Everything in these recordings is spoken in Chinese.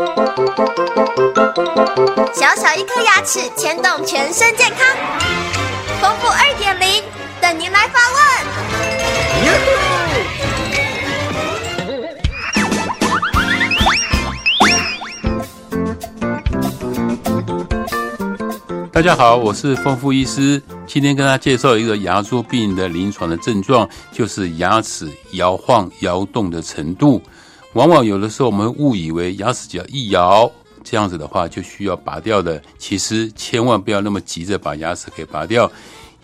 小小一颗牙齿牵动全身健康，丰富二点零等您来发问。大家好，我是丰富医师，今天跟大家介绍一个牙周病的临床的症状，就是牙齿摇晃摇动的程度。往往有的时候我们误以为牙齿只要一摇，这样子的话就需要拔掉的。其实千万不要那么急着把牙齿给拔掉。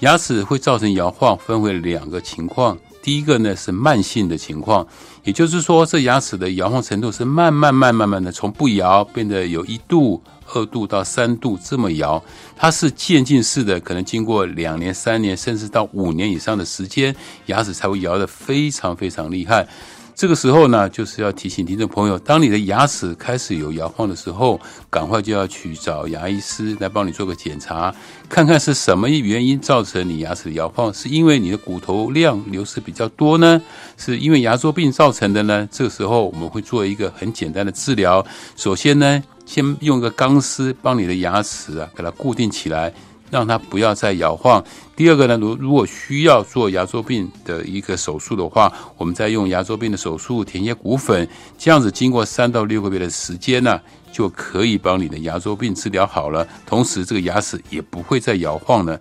牙齿会造成摇晃，分为两个情况。第一个呢是慢性的情况，也就是说这牙齿的摇晃程度是慢慢慢慢慢的从不摇变得有一度、二度到三度这么摇，它是渐进式的，可能经过两年、三年，甚至到五年以上的时间，牙齿才会摇得非常非常厉害。这个时候呢，就是要提醒听众朋友，当你的牙齿开始有摇晃的时候，赶快就要去找牙医师来帮你做个检查，看看是什么原因造成你牙齿的摇晃，是因为你的骨头量流失比较多呢，是因为牙周病造成的呢？这个时候我们会做一个很简单的治疗，首先呢，先用一个钢丝帮你的牙齿啊，给它固定起来。让它不要再摇晃。第二个呢，如如果需要做牙周病的一个手术的话，我们再用牙周病的手术填些骨粉，这样子经过三到六个月的时间呢，就可以帮你的牙周病治疗好了。同时，这个牙齿也不会再摇晃了。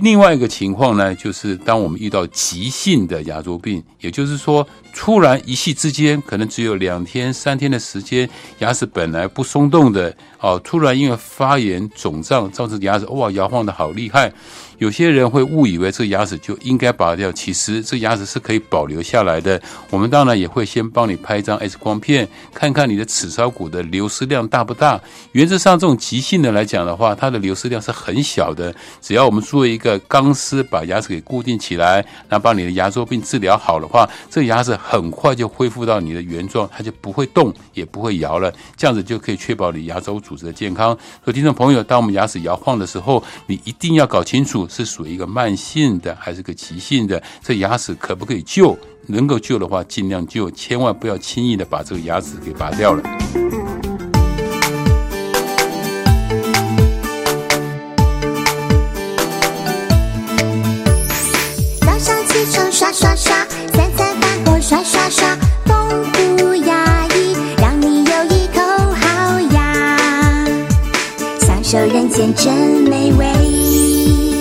另外一个情况呢，就是当我们遇到急性的牙周病，也就是说，突然一夕之间，可能只有两天、三天的时间，牙齿本来不松动的，哦，突然因为发炎肿胀，造成牙齿哇摇晃的好厉害。有些人会误以为这个牙齿就应该拔掉，其实这牙齿是可以保留下来的。我们当然也会先帮你拍一张 X 光片，看看你的齿槽骨的流失量大不大。原则上，这种急性的来讲的话，它的流失量是很小的。只要我们做一个钢丝把牙齿给固定起来，那把你的牙周病治疗好的话，这牙齿很快就恢复到你的原状，它就不会动，也不会摇了。这样子就可以确保你牙周组织的健康。所以，听众朋友，当我们牙齿摇晃的时候，你一定要搞清楚。是属于一个慢性的还是个急性的？这牙齿可不可以救？能够救的话，尽量救，千万不要轻易的把这个牙齿给拔掉了。早上起床刷刷刷，三餐饭后刷刷刷，丰富牙医让你有一口好牙，享受人间真美味。